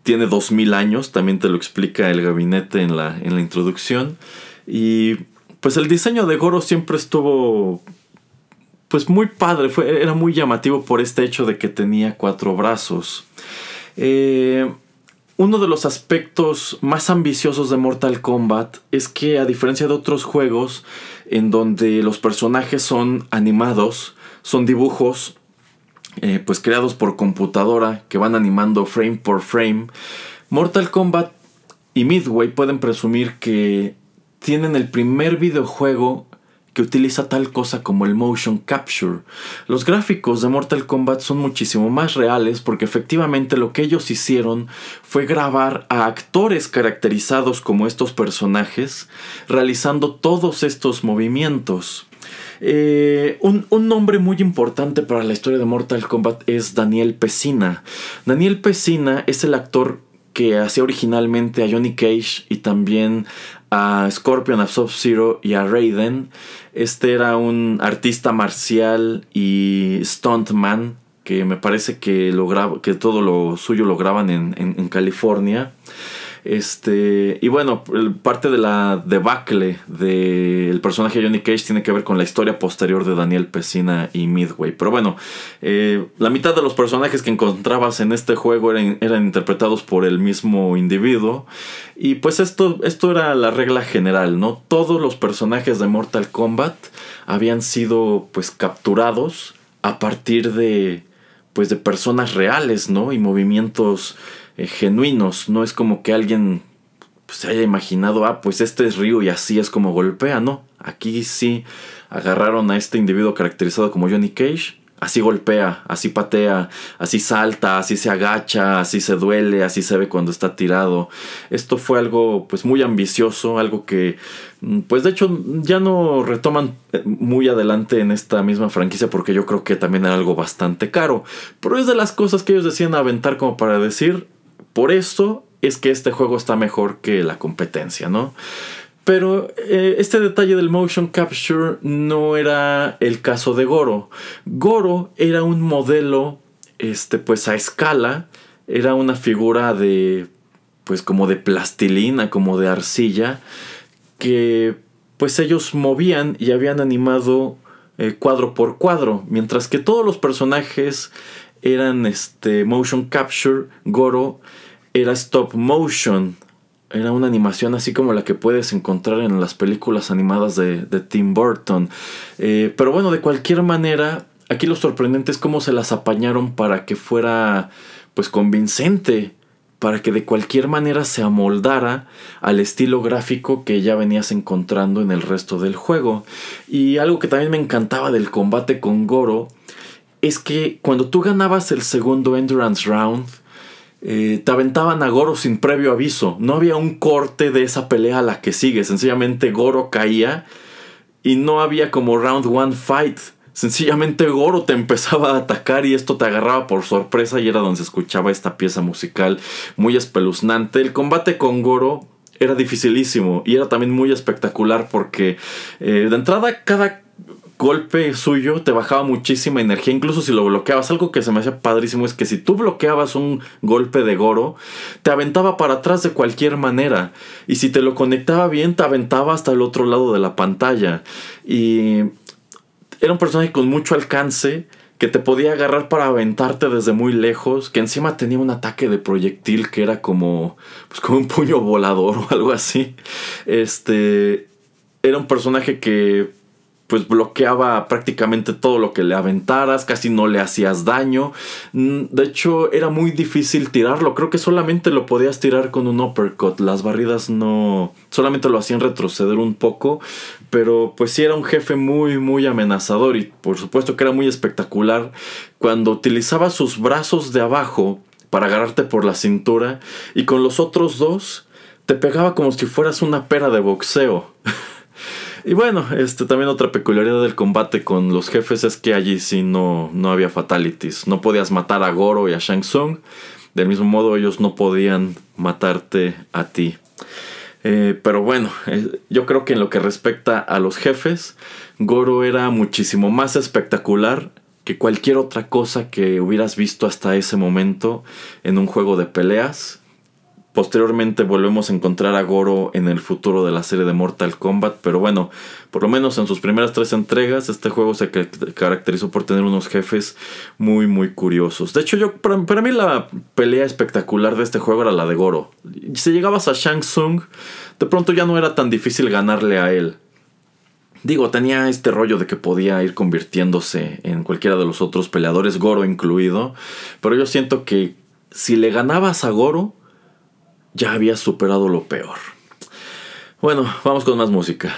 tiene 2000 años, también te lo explica el gabinete en la, en la introducción. Y pues el diseño de Goro siempre estuvo pues muy padre, fue, era muy llamativo por este hecho de que tenía cuatro brazos. Eh, uno de los aspectos más ambiciosos de Mortal Kombat es que a diferencia de otros juegos en donde los personajes son animados, son dibujos eh, pues creados por computadora que van animando frame por frame, Mortal Kombat y Midway pueden presumir que tienen el primer videojuego que utiliza tal cosa como el motion capture. Los gráficos de Mortal Kombat son muchísimo más reales porque efectivamente lo que ellos hicieron fue grabar a actores caracterizados como estos personajes realizando todos estos movimientos. Eh, un, un, nombre muy importante para la historia de Mortal Kombat es Daniel Pesina. Daniel Pesina es el actor que hacía originalmente a Johnny Cage y también a Scorpion, a Sub-Zero y a Raiden. Este era un artista marcial y stuntman que me parece que, que todo lo suyo lo graban en, California. Este, y bueno, parte de la debacle del personaje de Johnny Cage tiene que ver con la historia posterior de Daniel Pesina y Midway. Pero bueno, eh, la mitad de los personajes que encontrabas en este juego eran, eran, interpretados por el mismo individuo. Y pues esto, esto era la regla general, ¿no? Todos los personajes de Mortal Kombat habían sido pues capturados a partir de pues de personas reales, ¿no? Y movimientos eh, genuinos. No es como que alguien pues, se haya imaginado, ah, pues este es Ryu y así es como golpea, no. Aquí sí agarraron a este individuo caracterizado como Johnny Cage Así golpea, así patea, así salta, así se agacha, así se duele, así se ve cuando está tirado. Esto fue algo pues muy ambicioso, algo que mm, pues de hecho ya no retoman eh, muy adelante en esta misma franquicia porque yo creo que también era algo bastante caro. Pero es de las cosas que ellos decían aventar como para decir, por esto es que este juego está mejor que la competencia, ¿no? Pero eh, este detalle del motion capture no era el caso de Goro. Goro era un modelo, este, pues a escala, era una figura de, pues como de plastilina, como de arcilla, que pues ellos movían y habían animado eh, cuadro por cuadro, mientras que todos los personajes eran este motion capture, Goro era stop motion era una animación así como la que puedes encontrar en las películas animadas de, Tim Burton. Eh, pero bueno, de cualquier manera, aquí lo sorprendente es cómo se las apañaron para que fuera pues convincente, para que de cualquier manera se amoldara al estilo gráfico que ya venías encontrando en el resto del juego. Y algo que también me encantaba del combate con Goro es que cuando tú ganabas el segundo Endurance Round, eh, te aventaban a Goro sin previo aviso. No había un corte de esa pelea a la que sigue. Sencillamente Goro caía y no había como round one fight. Sencillamente Goro te empezaba a atacar y esto te agarraba por sorpresa y era donde se escuchaba esta pieza musical muy espeluznante. El combate con Goro era dificilísimo y era también muy espectacular porque eh, de entrada cada golpe suyo te bajaba muchísima energía, incluso si lo bloqueabas. Algo que se me hacía padrísimo es que si tú bloqueabas un golpe de Goro, te aventaba para atrás de cualquier manera. Y si te lo conectaba bien, te aventaba hasta el otro lado de la pantalla. Y era un personaje con mucho alcance que te podía agarrar para aventarte desde muy lejos, que encima tenía un ataque de proyectil que era como pues como un puño volador *laughs* o algo así. Este era un personaje que pues bloqueaba prácticamente todo lo que le aventaras, casi no le hacías daño. Mm, de hecho, era muy difícil tirarlo. Creo que solamente lo podías tirar con un uppercut. Las barridas no. solamente lo hacían retroceder un poco. Pero pues sí era un jefe muy, muy amenazador. Y por supuesto que era muy espectacular. Cuando utilizaba sus brazos de abajo para agarrarte por la cintura. Y con los otros dos. Te pegaba como si fueras una pera de boxeo. *laughs* Y bueno, este, también otra peculiaridad del combate con los jefes es que allí sí no, no había fatalities. No podías matar a Goro y a Shang Tsung. Del mismo modo ellos no podían matarte a ti. Eh, pero bueno, eh, yo creo que en lo que respecta a los jefes, Goro era muchísimo más espectacular que cualquier otra cosa que hubieras visto hasta ese momento en un juego de peleas. Posteriormente volvemos a encontrar a Goro en el futuro de la serie de Mortal Kombat, pero bueno, por lo menos en sus primeras tres entregas este juego se caracterizó por tener unos jefes muy muy curiosos. De hecho, yo para, mí la pelea espectacular de este juego era la de Goro. Si llegabas a Shang Tsung, de pronto ya no era tan difícil ganarle a él. Digo, tenía este rollo de que podía ir convirtiéndose en cualquiera de los otros peleadores, Goro incluido, pero yo siento que si le ganabas a Goro, ya había superado lo peor. Bueno, vamos con más música.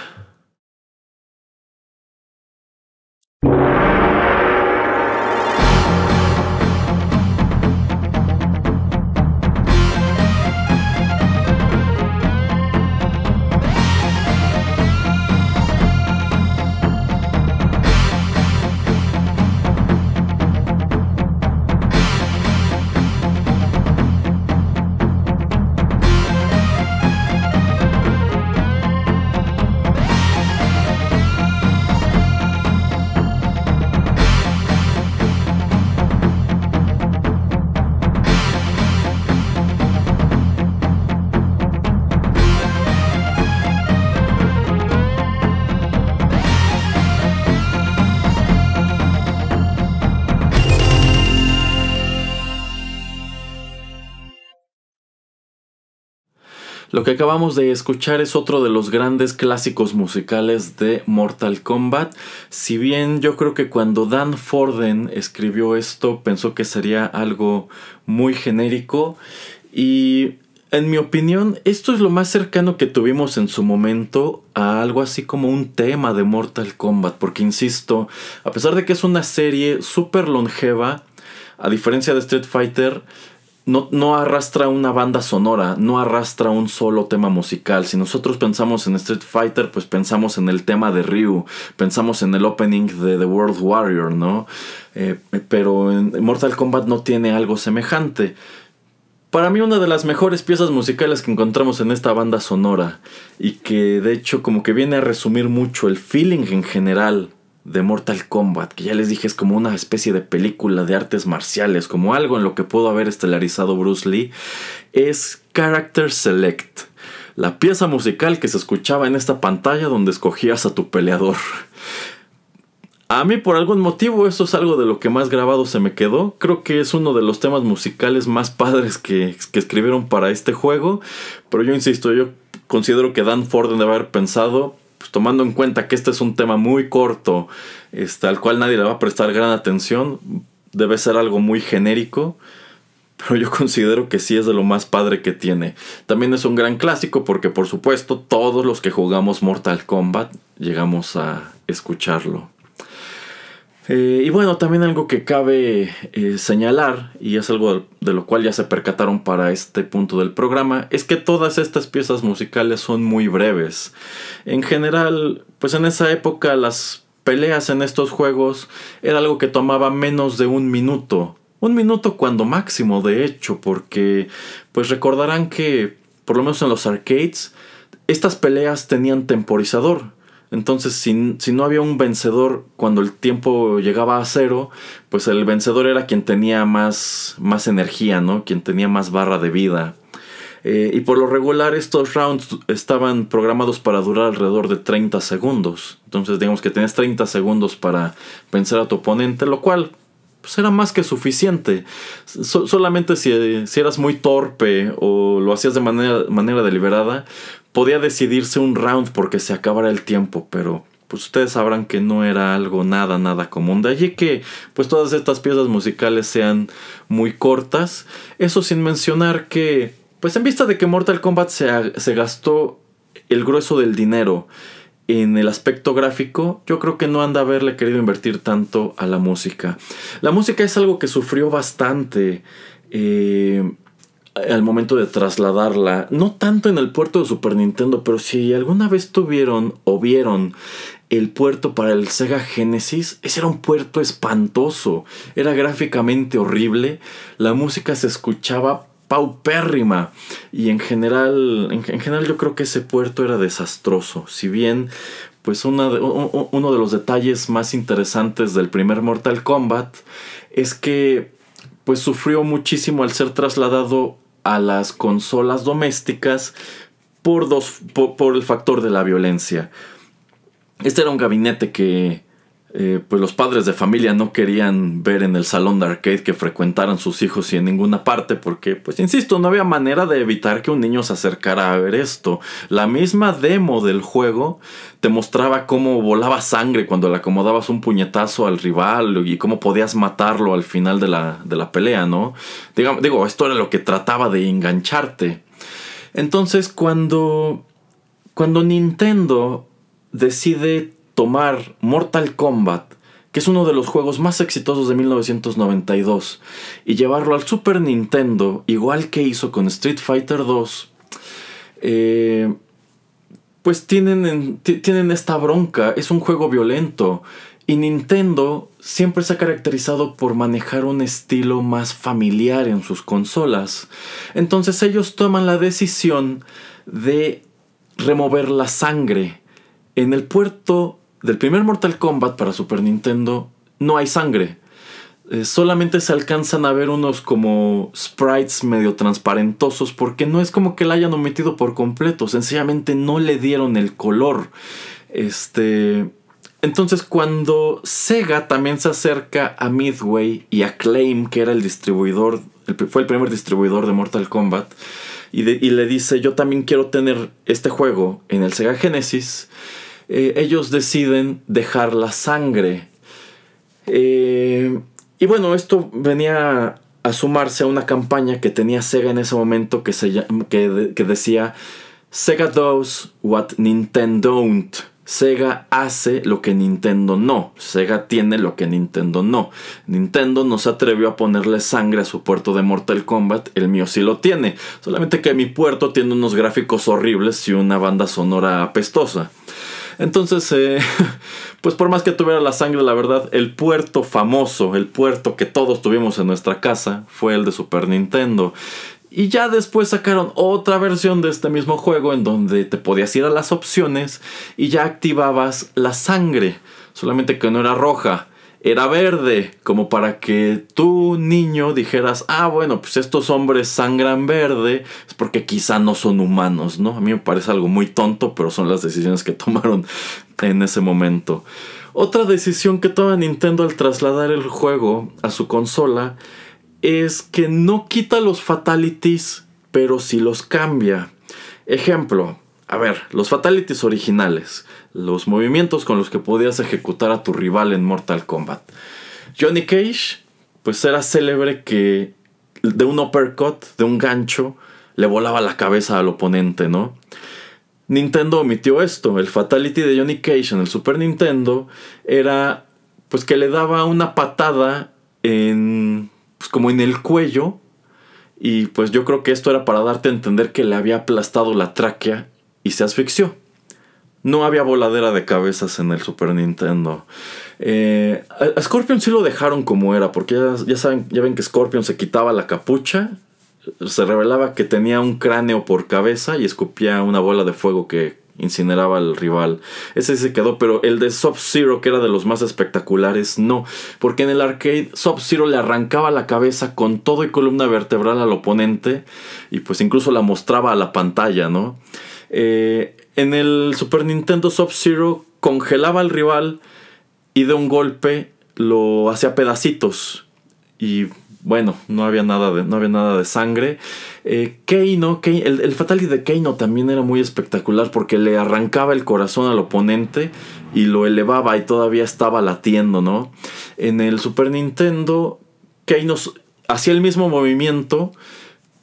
Acabamos de escuchar es otro de los grandes clásicos musicales de Mortal Kombat. Si bien yo creo que cuando Dan Forden escribió esto pensó que sería algo muy genérico y en mi opinión esto es lo más cercano que tuvimos en su momento a algo así como un tema de Mortal Kombat porque insisto, a pesar de que es una serie súper longeva, a diferencia de Street Fighter, no, arrastra una banda sonora, no arrastra un solo tema musical. Si nosotros pensamos en Street Fighter, pues pensamos en el tema de Ryu, pensamos en el opening de The World Warrior, ¿no? Eh, pero en Mortal Kombat no tiene algo semejante. Para mí una de las mejores piezas musicales que encontramos en esta banda sonora y que de hecho como que viene a resumir mucho el feeling en general de Mortal Kombat, que ya les dije es como una especie de película de artes marciales, como algo en lo que pudo haber estelarizado Bruce Lee, es Character Select, la pieza musical que se escuchaba en esta pantalla donde escogías a tu peleador. A mí por algún motivo eso es algo de lo que más grabado se me quedó. Creo que es uno de los temas musicales más padres que, que escribieron para este juego. Pero yo insisto, yo considero que Dan Ford debe haber pensado pues, tomando en cuenta que este es un tema muy corto, este, al cual nadie le va a prestar gran atención, debe ser algo muy genérico, pero yo considero que sí es de lo más padre que tiene. También es un gran clásico porque por supuesto todos los que jugamos Mortal Kombat llegamos a escucharlo. Eh, y bueno, también algo que cabe eh, señalar, y es algo de lo cual ya se percataron para este punto del programa, es que todas estas piezas musicales son muy breves. En general, pues en esa época las peleas en estos juegos era algo que tomaba menos de un minuto. Un minuto cuando máximo, de hecho, porque pues recordarán que, por lo menos en los arcades, estas peleas tenían temporizador. Entonces, si, no había un vencedor cuando el tiempo llegaba a cero, pues el vencedor era quien tenía más, más energía, ¿no? Quien tenía más barra de vida. Eh, y por lo regular estos rounds estaban programados para durar alrededor de 30 segundos. Entonces digamos que tenías 30 segundos para vencer a tu oponente, lo cual pues era más que suficiente. solamente si, si, eras muy torpe o lo hacías de manera, manera deliberada, podía decidirse un round porque se acabara el tiempo, pero pues ustedes sabrán que no era algo nada, nada común. De allí que pues todas estas piezas musicales sean muy cortas. Eso sin mencionar que, pues en vista de que Mortal Kombat se, se gastó el grueso del dinero en el aspecto gráfico, yo creo que no anda a haberle querido invertir tanto a la música. La música es algo que sufrió bastante. Eh, al momento de trasladarla, no tanto en el puerto de Super Nintendo, pero si alguna vez tuvieron o vieron el puerto para el Sega Genesis, ese era un puerto espantoso, era gráficamente horrible, la música se escuchaba paupérrima y en general, en, general yo creo que ese puerto era desastroso, si bien pues uno de los detalles más interesantes del primer Mortal Kombat es que pues sufrió muchísimo al ser trasladado a las consolas domésticas por, dos, por, el factor de la violencia. Este era un gabinete que eh, pues los padres de familia no querían ver en el salón de arcade que frecuentaran sus hijos y en ninguna parte porque, pues insisto, no había manera de evitar que un niño se acercara a ver esto. La misma demo del juego te mostraba cómo volaba sangre cuando le acomodabas un puñetazo al rival y cómo podías matarlo al final de la, de la pelea, ¿no? Digo, digo, esto era lo que trataba de engancharte. Entonces, cuando, cuando Nintendo decide tomar Mortal Kombat, que es uno de los juegos más exitosos de 1992, y llevarlo al Super Nintendo, igual que hizo con Street Fighter 2, eh, pues tienen, tienen esta bronca, es un juego violento. Y Nintendo siempre se ha caracterizado por manejar un estilo más familiar en sus consolas. Entonces ellos toman la decisión de remover la sangre. En el puerto del primer Mortal Kombat para Super Nintendo no hay sangre. Eh, solamente se alcanzan a ver unos como sprites medio transparentosos porque no es como que la hayan omitido por completo, sencillamente no le dieron el color. Este entonces cuando Sega también se acerca a Midway y a Claim, que era el distribuidor, fue el primer distribuidor de Mortal Kombat, y, le dice, yo también quiero tener este juego en el Sega Genesis, eh, ellos deciden dejar la sangre. Eh, y bueno, esto venía a sumarse a una campaña que tenía Sega en ese momento que, se, que, que decía Sega does what Nintendo don't. Sega hace lo que Nintendo no. Sega tiene lo que Nintendo no. Nintendo no se atrevió a ponerle sangre a su puerto de Mortal Kombat. El mío sí lo tiene. Solamente que mi puerto tiene unos gráficos horribles y una banda sonora apestosa. Entonces, eh, *laughs* pues por más que tuviera la sangre, la verdad, el puerto famoso, el puerto que todos tuvimos en nuestra casa, fue el de Super Nintendo. Y ya después sacaron otra versión de este mismo juego en donde te podías ir a las opciones y ya activabas la sangre. Solamente que no era roja, era verde. Como para que tu niño dijeras, ah, bueno, pues estos hombres sangran verde. Es porque quizá no son humanos, ¿no? A mí me parece algo muy tonto, pero son las decisiones que *laughs* tomaron en ese momento. Otra decisión que toma Nintendo al trasladar el juego a su consola es que no quita los fatalities, pero sí los cambia. Ejemplo, a ver, los fatalities originales, los movimientos con los que podías ejecutar a tu rival en Mortal Kombat. Johnny Cage, pues era célebre que de un uppercut, de un gancho, le volaba la cabeza al oponente, ¿no? Nintendo omitió esto. El fatality de Johnny Cage en el Super Nintendo era pues que le daba una patada en pues como en el cuello. Y pues yo creo que esto era para darte a entender que le había aplastado la tráquea y se asfixió. No había voladera de cabezas en el Super Nintendo. Eh, a Scorpion sí lo dejaron como era, porque ya, saben, ya ven que Scorpion se quitaba la capucha, se revelaba que tenía un cráneo por cabeza y escupía una bola de fuego que incineraba al rival. Ese sí se quedó, pero el de Sub-Zero, que era de los más espectaculares, no. Porque en el arcade Sub-Zero le arrancaba la cabeza con todo y columna vertebral al oponente y pues incluso la mostraba a la pantalla, ¿no? Eh, en el Super Nintendo Sub-Zero congelaba al rival y de un golpe lo hacía pedacitos. Y bueno, no había nada de, no había nada de sangre. Eh, Keino, el, el, Fatality de Keino también era muy espectacular porque le arrancaba el corazón al oponente y lo elevaba y todavía estaba latiendo, ¿no? En el Super Nintendo, Keino hacía el mismo movimiento,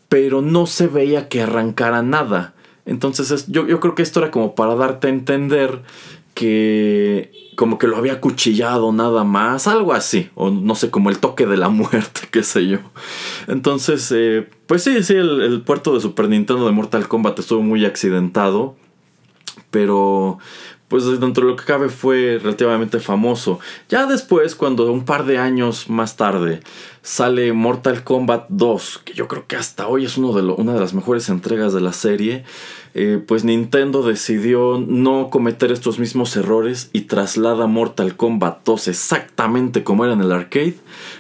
pero no se veía que arrancara nada. Entonces yo, yo creo que esto era como para darte a entender que como que lo había cuchillado nada más, algo así, o no sé, como el toque de la *laughs* muerte, qué sé yo. Entonces, eh, pues sí, sí, el, el, puerto de Super Nintendo de Mortal Kombat estuvo muy accidentado, pero pues dentro de lo que cabe fue relativamente famoso. Ya después, cuando un par de años más tarde sale Mortal Kombat 2, que yo creo que hasta hoy es uno de una de las mejores entregas de la serie, eh, pues Nintendo decidió no cometer estos mismos errores y traslada Mortal Kombat 2 exactamente como era en el arcade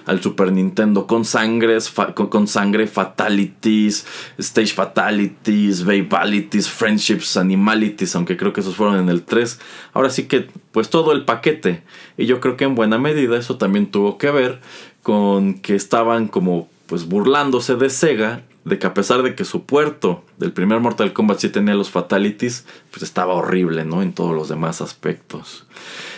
al Super Nintendo con sangres, con, sangre, fatalities, stage fatalities, babalities, friendships, animalities, aunque creo que esos fueron en el 3. Ahora sí que pues todo el paquete y yo creo que en buena medida eso también tuvo que ver con que estaban como pues burlándose de Sega de que a pesar de que su puerto del primer Mortal Kombat sí tenía los fatalities, pues estaba horrible, ¿no? En todos los demás aspectos.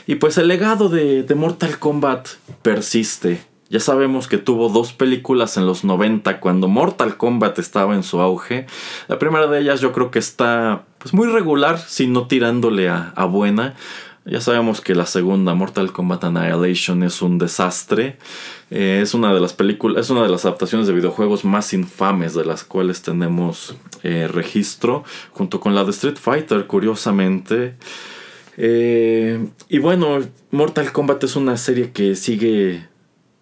Y pues el legado de, de Mortal Kombat persiste. Ya sabemos que tuvo dos películas en los 90 cuando Mortal Kombat estaba en su auge. La primera de ellas yo creo que está pues muy regular, si no tirándole a, a buena. Ya sabemos que la segunda, Mortal Kombat Annihilation, es un desastre. Eh, es una de las películas, es una de las adaptaciones de videojuegos más infames de las cuales tenemos eh, registro, junto con la de Street Fighter, curiosamente. Eh, y bueno, Mortal Kombat es una serie que sigue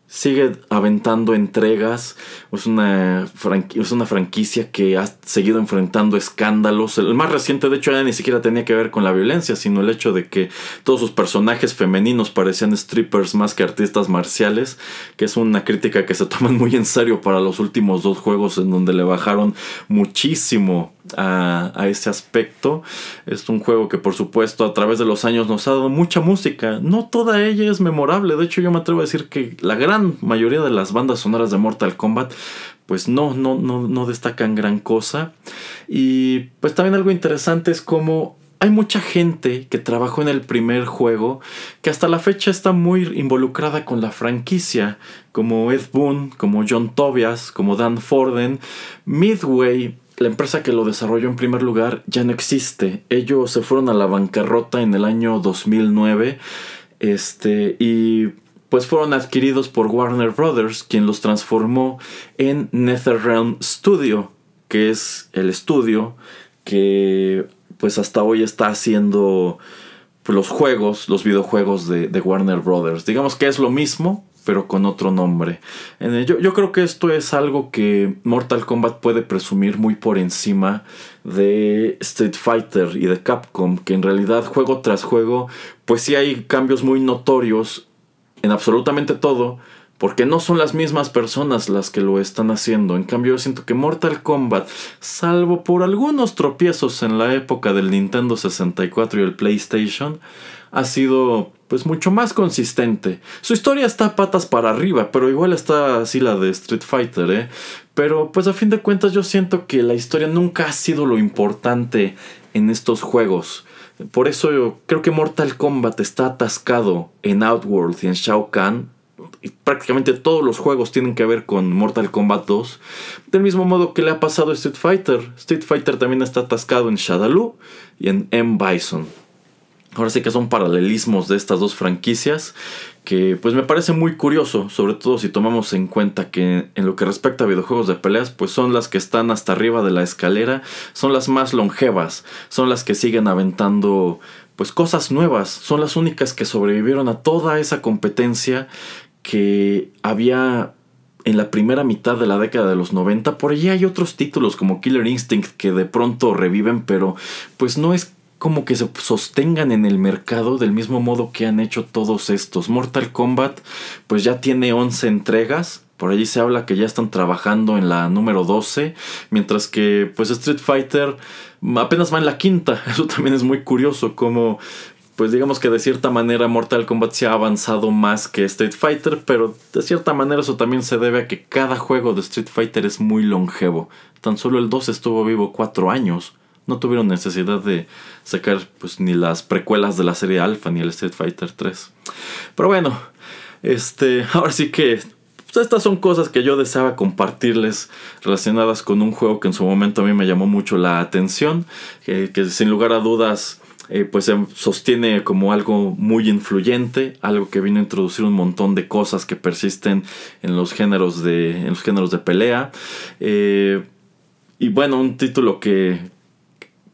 sigue aventando entregas. Es una, es una franquicia que ha seguido enfrentando escándalos. El más reciente, de hecho, ya ni siquiera tenía que ver con la violencia, sino el hecho de que todos sus personajes femeninos parecían strippers más que artistas marciales, que es una crítica que se toman muy en serio para los últimos dos juegos en donde le bajaron muchísimo a, ese aspecto. Es un juego que por supuesto a través de los años nos ha dado mucha música. No toda ella es memorable. De hecho yo me atrevo a decir que la gran mayoría de las bandas sonoras de Mortal Kombat pues no, no, no, no destacan gran cosa. Y pues también algo interesante es como hay mucha gente que trabajó en el primer juego que hasta la fecha está muy involucrada con la franquicia, como Ed Boon, como John Tobias, como Dan Forden. Midway, la empresa que lo desarrolló en primer lugar, ya no existe. Ellos se fueron a la bancarrota en el año 2009. Este, y pues fueron adquiridos por Warner Brothers, quien los transformó en NetherRealm Studio, que es el estudio que pues hasta hoy está haciendo pues, los juegos, los videojuegos de, Warner Brothers. Digamos que es lo mismo, pero con otro nombre. Yo, yo, creo que esto es algo que Mortal Kombat puede presumir muy por encima de Street Fighter y de Capcom, que en realidad juego tras juego, pues sí hay cambios muy notorios en absolutamente todo, porque no son las mismas personas las que lo están haciendo. En cambio, yo siento que Mortal Kombat, salvo por algunos tropiezos en la época del Nintendo 64 y el PlayStation, ha sido pues mucho más consistente. Su historia está patas para arriba, pero igual está así la de Street Fighter, ¿eh? Pero pues a fin de cuentas yo siento que la historia nunca ha sido lo importante en estos juegos. Por eso yo creo que Mortal Kombat está atascado en Outworld y en Shao Kahn. Y prácticamente todos los juegos tienen que ver con Mortal Kombat 2. Del mismo modo que le ha pasado a Street Fighter. Street Fighter también está atascado en Shadaloo y en M. Bison. Ahora sí que son paralelismos de estas dos franquicias que pues me parece muy curioso, sobre todo si tomamos en cuenta que en lo que respecta a videojuegos de peleas, pues son las que están hasta arriba de la escalera, son las más longevas, son las que siguen aventando pues cosas nuevas, son las únicas que sobrevivieron a toda esa competencia que había en la primera mitad de la década de los 90. Por allí hay otros títulos como Killer Instinct que de pronto reviven, pero pues no es como que se sostengan en el mercado del mismo modo que han hecho todos estos. Mortal Kombat pues ya tiene 11 entregas. Por allí se habla que ya están trabajando en la número 12, mientras que pues Street Fighter apenas va en la quinta. *laughs* Eso también es muy curioso como pues digamos que de cierta manera Mortal Kombat se ha avanzado más que Street Fighter, pero de cierta manera eso también se debe a que cada juego de Street Fighter es muy longevo. Tan solo el 2 estuvo vivo 4 años no tuvieron necesidad de sacar pues ni las precuelas de la serie Alpha ni el Street Fighter 3. Pero bueno, este, *laughs* ahora sí que pues, estas son cosas que yo deseaba compartirles relacionadas con un juego que en su momento a mí me llamó mucho la atención, que, sin lugar a dudas eh, pues se sostiene como algo muy influyente, algo que vino a introducir un montón de cosas que persisten en los géneros de, en los géneros de pelea. Eh, y bueno, un título que,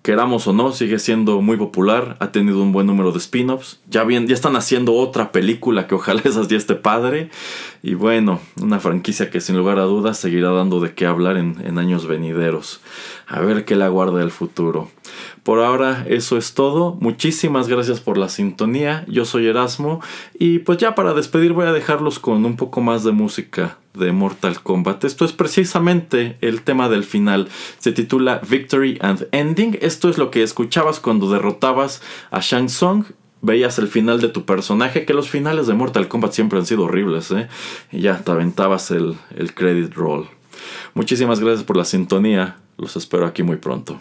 queramos o no, sigue siendo muy popular, ha tenido un buen número de spin-offs. Ya, ya están haciendo otra película que ojalá *laughs* esas ya esté padre. Y bueno, una franquicia que sin lugar a dudas seguirá dando de qué hablar en, años venideros. A ver qué le aguarda el futuro. Por ahora eso es todo. Muchísimas gracias por la sintonía. Yo soy Erasmo y pues ya para despedir voy a dejarlos con un poco más de música de Mortal Kombat. Esto es precisamente el tema del final. Se titula Victory and Ending. Esto es lo que escuchabas cuando derrotabas a Shang Tsung veías el final de tu personaje, que los finales de Mortal Kombat siempre han sido horribles, ¿eh? Y ya te aventabas el, el credit roll. Muchísimas gracias por la sintonía, los espero aquí muy pronto.